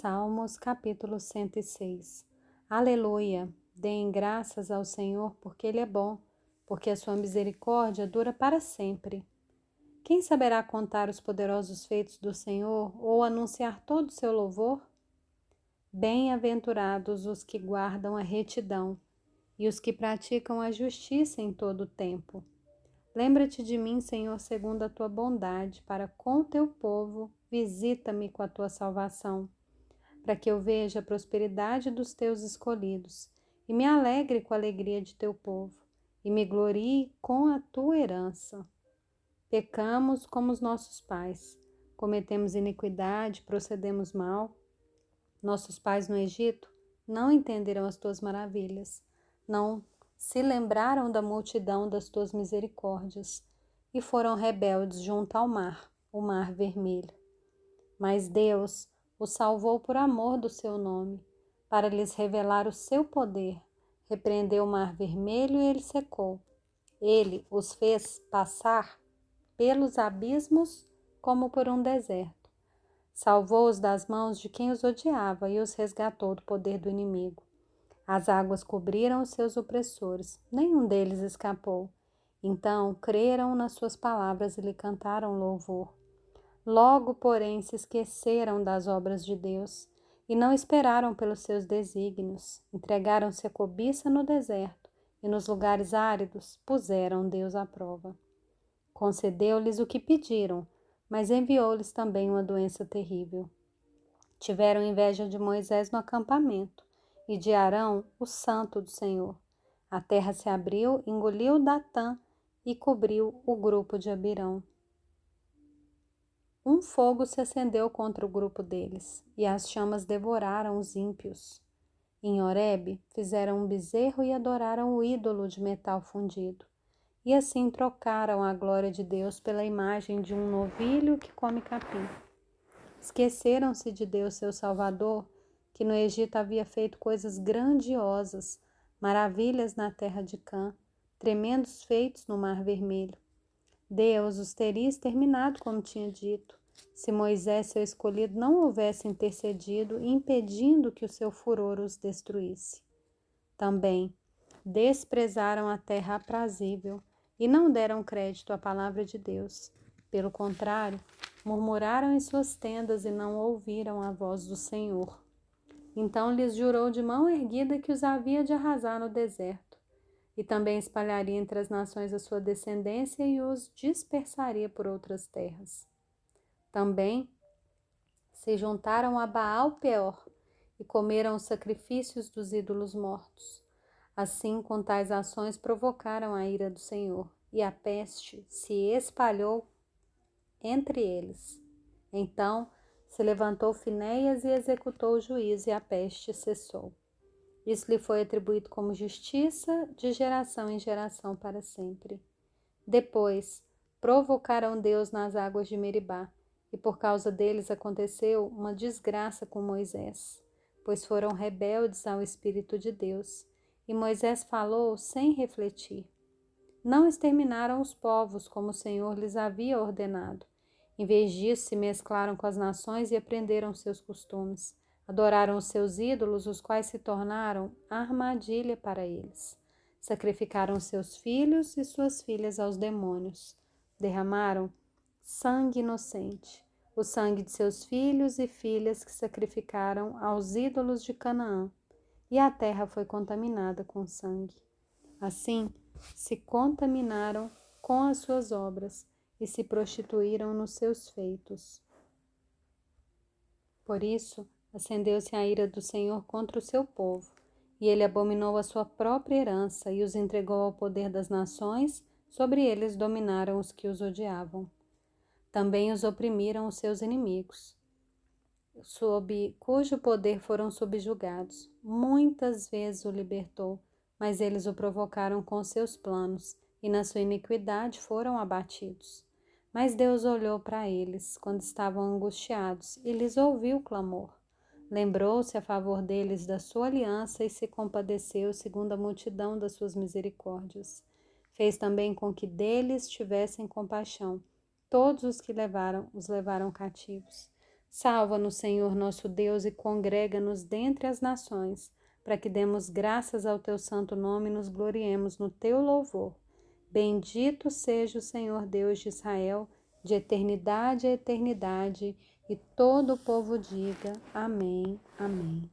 Salmos capítulo 106 Aleluia! Deem graças ao Senhor porque Ele é bom, porque a sua misericórdia dura para sempre. Quem saberá contar os poderosos feitos do Senhor ou anunciar todo o seu louvor? Bem-aventurados os que guardam a retidão e os que praticam a justiça em todo o tempo. Lembra-te de mim, Senhor, segundo a tua bondade, para com teu povo, visita-me com a tua salvação para que eu veja a prosperidade dos teus escolhidos e me alegre com a alegria de teu povo e me glorie com a tua herança. Pecamos como os nossos pais, cometemos iniquidade, procedemos mal. Nossos pais no Egito não entenderam as tuas maravilhas, não se lembraram da multidão das tuas misericórdias e foram rebeldes junto ao mar, o mar vermelho. Mas Deus, o salvou por amor do seu nome, para lhes revelar o seu poder. Repreendeu o mar vermelho e ele secou. Ele os fez passar pelos abismos como por um deserto. Salvou-os das mãos de quem os odiava e os resgatou do poder do inimigo. As águas cobriram os seus opressores, nenhum deles escapou. Então creram nas suas palavras e lhe cantaram louvor. Logo, porém, se esqueceram das obras de Deus e não esperaram pelos seus desígnios. Entregaram-se à cobiça no deserto e nos lugares áridos puseram Deus à prova. Concedeu-lhes o que pediram, mas enviou-lhes também uma doença terrível. Tiveram inveja de Moisés no acampamento e de Arão, o santo do Senhor. A terra se abriu, engoliu Datã e cobriu o grupo de Abirão um fogo se acendeu contra o grupo deles, e as chamas devoraram os ímpios. Em Horebe, fizeram um bezerro e adoraram o ídolo de metal fundido. E assim trocaram a glória de Deus pela imagem de um novilho que come capim. Esqueceram-se de Deus, seu Salvador, que no Egito havia feito coisas grandiosas, maravilhas na terra de Cã, tremendos feitos no Mar Vermelho. Deus os teria exterminado, como tinha dito, se Moisés, seu escolhido, não houvesse intercedido, impedindo que o seu furor os destruísse. Também desprezaram a terra aprazível e não deram crédito à palavra de Deus. Pelo contrário, murmuraram em suas tendas e não ouviram a voz do Senhor. Então lhes jurou de mão erguida que os havia de arrasar no deserto e também espalharia entre as nações a sua descendência e os dispersaria por outras terras. Também se juntaram a Baal Peor e comeram os sacrifícios dos ídolos mortos. Assim, com tais ações, provocaram a ira do Senhor, e a peste se espalhou entre eles. Então se levantou Finéias e executou o juízo, e a peste cessou. Isso lhe foi atribuído como justiça de geração em geração para sempre. Depois, provocaram Deus nas águas de Meribá, e por causa deles aconteceu uma desgraça com Moisés, pois foram rebeldes ao Espírito de Deus, e Moisés falou sem refletir. Não exterminaram os povos como o Senhor lhes havia ordenado. Em vez disso, se mesclaram com as nações e aprenderam seus costumes. Adoraram os seus ídolos, os quais se tornaram armadilha para eles. Sacrificaram seus filhos e suas filhas aos demônios. Derramaram sangue inocente, o sangue de seus filhos e filhas que sacrificaram aos ídolos de Canaã, e a terra foi contaminada com sangue. Assim, se contaminaram com as suas obras e se prostituíram nos seus feitos. Por isso, acendeu-se a ira do Senhor contra o seu povo, e ele abominou a sua própria herança e os entregou ao poder das nações, sobre eles dominaram os que os odiavam. Também os oprimiram os seus inimigos, sob cujo poder foram subjugados. Muitas vezes o libertou, mas eles o provocaram com seus planos, e na sua iniquidade foram abatidos. Mas Deus olhou para eles quando estavam angustiados e lhes ouviu o clamor. Lembrou-se a favor deles da sua aliança e se compadeceu segundo a multidão das suas misericórdias. Fez também com que deles tivessem compaixão. Todos os que levaram os levaram cativos. Salva-nos, Senhor nosso Deus, e congrega-nos dentre as nações, para que demos graças ao teu santo nome e nos gloriemos no teu louvor. Bendito seja o Senhor Deus de Israel, de eternidade a eternidade, e todo o povo diga: Amém, Amém.